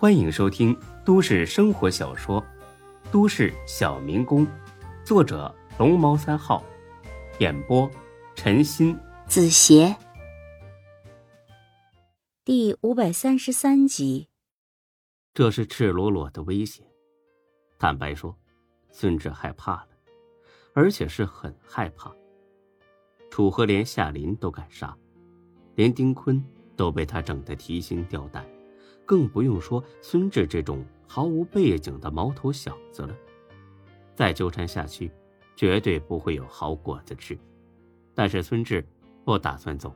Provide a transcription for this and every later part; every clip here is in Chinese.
欢迎收听都市生活小说《都市小民工》，作者龙猫三号，演播陈鑫、子邪，第五百三十三集。这是赤裸裸的威胁。坦白说，孙志害怕了，而且是很害怕。楚河连夏林都敢杀，连丁坤都被他整得提心吊胆，更不用说孙志这种毫无背景的毛头小子了。再纠缠下去，绝对不会有好果子吃。但是孙志不打算走，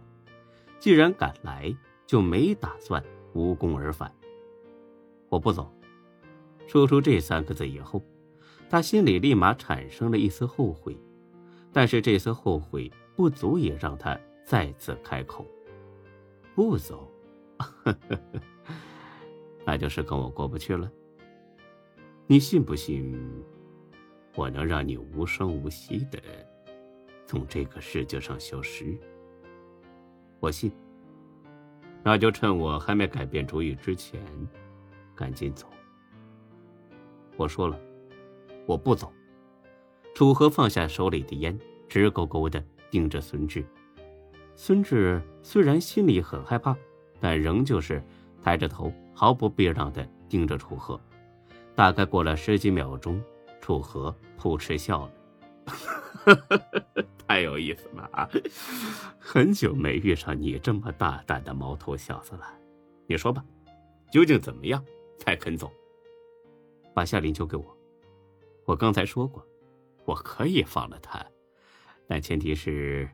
既然敢来，就没打算无功而返。我不走。说出这三个字以后，他心里立马产生了一丝后悔，但是这丝后悔。不足以让他再次开口。不走，呵呵呵那就是跟我过不去了。你信不信，我能让你无声无息的从这个世界上消失？我信。那就趁我还没改变主意之前，赶紧走。我说了，我不走。楚河放下手里的烟，直勾勾的。盯着孙志，孙志虽然心里很害怕，但仍旧是抬着头，毫不避让的盯着楚河。大概过了十几秒钟，楚河扑哧笑了：“ 太有意思了啊！很久没遇上你这么大胆的毛头小子了。你说吧，究竟怎么样才肯走？把夏林交给我。我刚才说过，我可以放了他。”但前提是，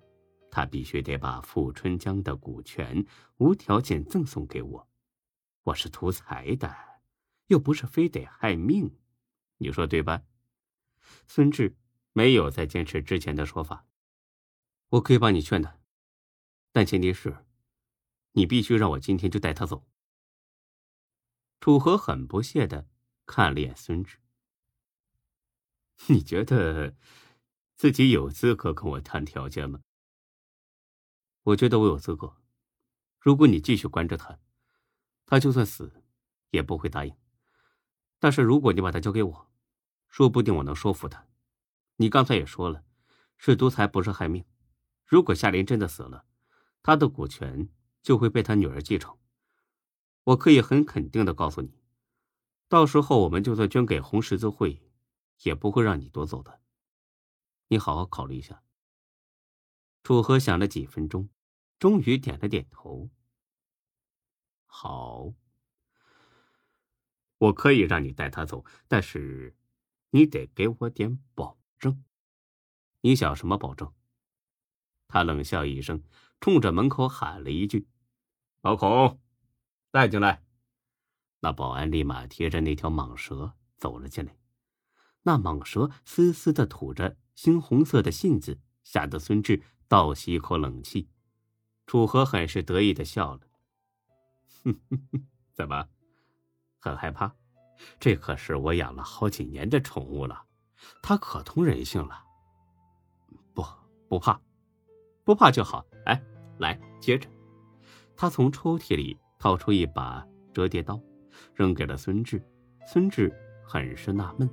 他必须得把富春江的股权无条件赠送给我。我是图财的，又不是非得害命，你说对吧？孙志没有再坚持之前的说法。我可以帮你劝他，但前提是，你必须让我今天就带他走。楚河很不屑的看了眼孙志，你觉得？自己有资格跟我谈条件吗？我觉得我有资格。如果你继续关着他，他就算死，也不会答应。但是如果你把他交给我，说不定我能说服他。你刚才也说了，是独裁，不是害命。如果夏林真的死了，他的股权就会被他女儿继承。我可以很肯定的告诉你，到时候我们就算捐给红十字会，也不会让你夺走的。你好好考虑一下。楚河想了几分钟，终于点了点头。好，我可以让你带他走，但是你得给我点保证。你想什么保证？他冷笑一声，冲着门口喊了一句：“老孔，带进来。”那保安立马提着那条蟒蛇走了进来。那蟒蛇嘶嘶的吐着。猩红色的信子吓得孙志倒吸一口冷气，楚河很是得意的笑了：“，哼哼哼怎么，很害怕？这可是我养了好几年的宠物了，它可通人性了。不，不怕，不怕就好。哎，来，接着。”他从抽屉里掏出一把折叠刀，扔给了孙志。孙志很是纳闷：“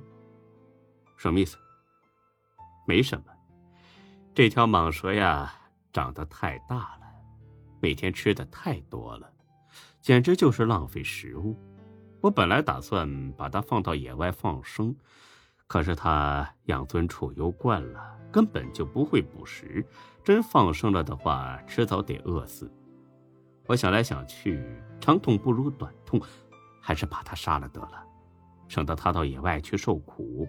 什么意思？”没什么，这条蟒蛇呀，长得太大了，每天吃的太多了，简直就是浪费食物。我本来打算把它放到野外放生，可是它养尊处优惯了，根本就不会捕食。真放生了的话，迟早得饿死。我想来想去，长痛不如短痛，还是把它杀了得了，省得它到野外去受苦。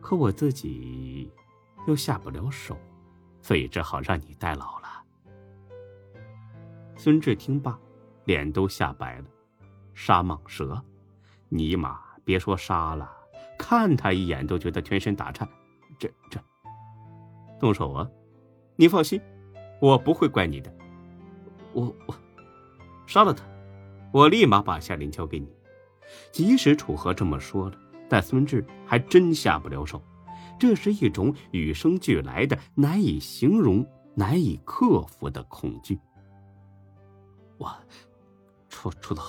可我自己又下不了手，所以只好让你代劳了。孙志听罢，脸都吓白了。杀蟒蛇，尼玛，别说杀了，看他一眼都觉得全身打颤。这这，动手啊！你放心，我不会怪你的。我我杀了他，我立马把夏林交给你。即使楚河这么说了。但孙志还真下不了手，这是一种与生俱来的、难以形容、难以克服的恐惧。我，楚楚总，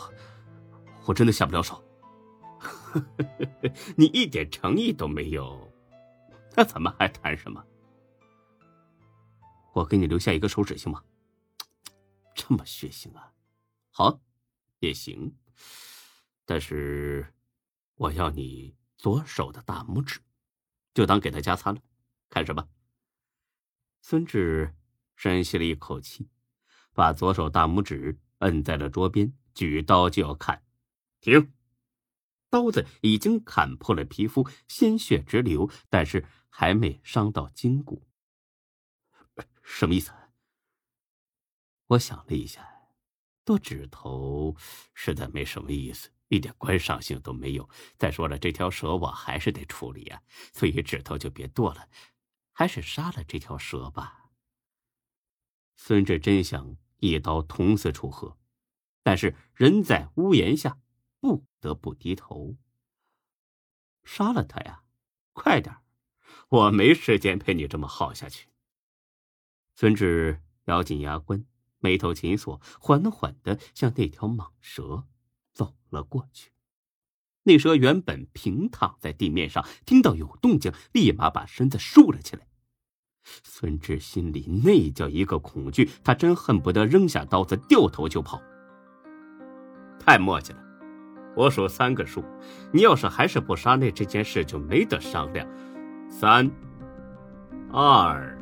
我真的下不了手。你一点诚意都没有，那咱们还谈什么？我给你留下一个手指行吗？这么血腥啊！好，也行，但是我要你左手的大拇指，就当给他加餐了。看什么？孙志深吸了一口气，把左手大拇指摁在了桌边，举刀就要砍。停！刀子已经砍破了皮肤，鲜血直流，但是还没伤到筋骨。什么意思？我想了一下，剁指头实在没什么意思，一点观赏性都没有。再说了，这条蛇我还是得处理啊，所以指头就别剁了，还是杀了这条蛇吧。孙志真想一刀捅死楚河，但是人在屋檐下。不得不低头。杀了他呀！快点我没时间陪你这么耗下去。孙志咬紧牙关，眉头紧锁，缓缓的向那条蟒蛇走了过去。那蛇原本平躺在地面上，听到有动静，立马把身子竖了起来。孙志心里那叫一个恐惧，他真恨不得扔下刀子，掉头就跑。太磨叽了。我数三个数，你要是还是不杀那这件事就没得商量。三、二、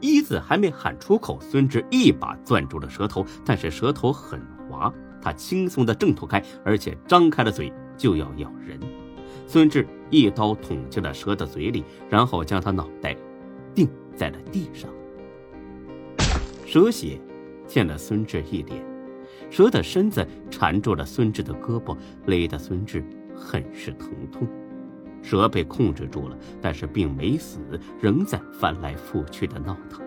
一字还没喊出口，孙志一把攥住了蛇头，但是蛇头很滑，他轻松的挣脱开，而且张开了嘴就要咬人。孙志一刀捅进了蛇的嘴里，然后将他脑袋定在了地上，蛇血溅了孙志一脸。蛇的身子缠住了孙志的胳膊，勒得孙志很是疼痛。蛇被控制住了，但是并没死，仍在翻来覆去的闹腾。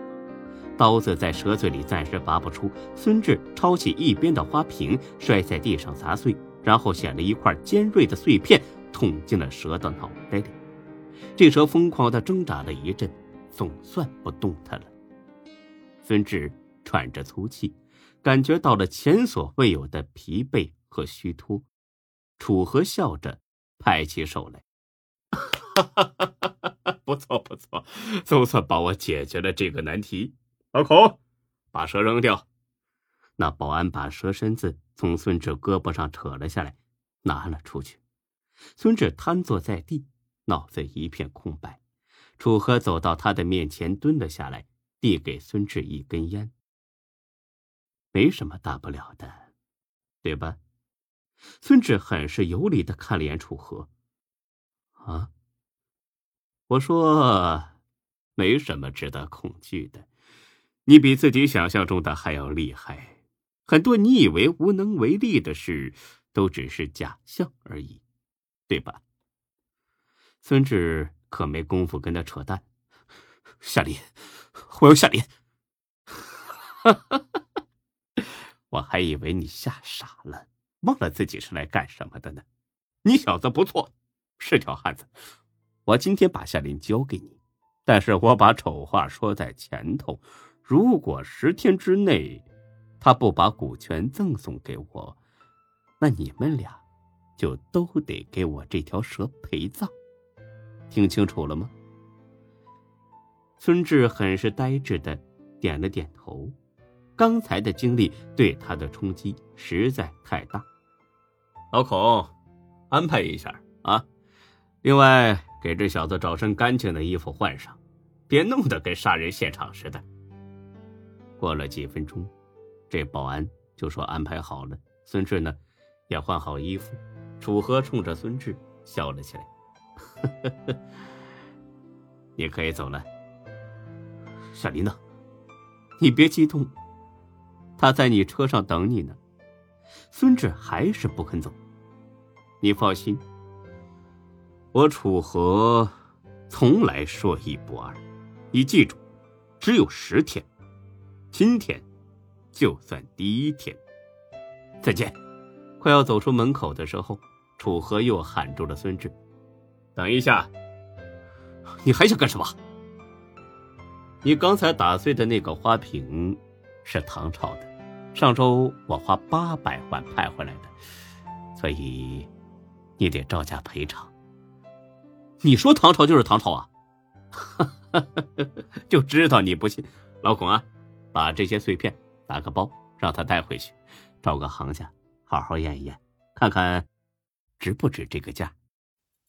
刀子在蛇嘴里暂时拔不出，孙志抄起一边的花瓶，摔在地上砸碎，然后捡了一块尖锐的碎片，捅进了蛇的脑袋里。这蛇疯狂地挣扎了一阵，总算不动弹了。孙志喘着粗气。感觉到了前所未有的疲惫和虚脱，楚河笑着拍起手来：“ 不错不错，总算帮我解决了这个难题。”老孔，把蛇扔掉。那保安把蛇身子从孙志胳膊上扯了下来，拿了出去。孙志瘫坐在地，脑子一片空白。楚河走到他的面前，蹲了下来，递给孙志一根烟。没什么大不了的，对吧？孙志很是有理的看了眼楚河。啊，我说，没什么值得恐惧的。你比自己想象中的还要厉害。很多你以为无能为力的事，都只是假象而已，对吧？孙志可没工夫跟他扯淡。夏林，我要夏林。我还以为你吓傻了，忘了自己是来干什么的呢。你小子不错，是条汉子。我今天把夏林交给你，但是我把丑话说在前头：如果十天之内他不把股权赠送给我，那你们俩就都得给我这条蛇陪葬。听清楚了吗？孙志很是呆滞的点了点头。刚才的经历对他的冲击实在太大，老孔，安排一下啊！另外，给这小子找身干净的衣服换上，别弄得跟杀人现场似的。过了几分钟，这保安就说安排好了。孙志呢，也换好衣服。楚河冲着孙志笑了起来：“呵呵呵你可以走了。”小林呢？你别激动。他在你车上等你呢，孙志还是不肯走。你放心，我楚河从来说一不二。你记住，只有十天，今天就算第一天。再见。快要走出门口的时候，楚河又喊住了孙志：“等一下，你还想干什么？你刚才打碎的那个花瓶。”是唐朝的，上周我花八百万派回来的，所以你得照价赔偿。你说唐朝就是唐朝啊？就知道你不信，老孔啊，把这些碎片打个包，让他带回去，找个行家好好验一验，看看值不值这个价。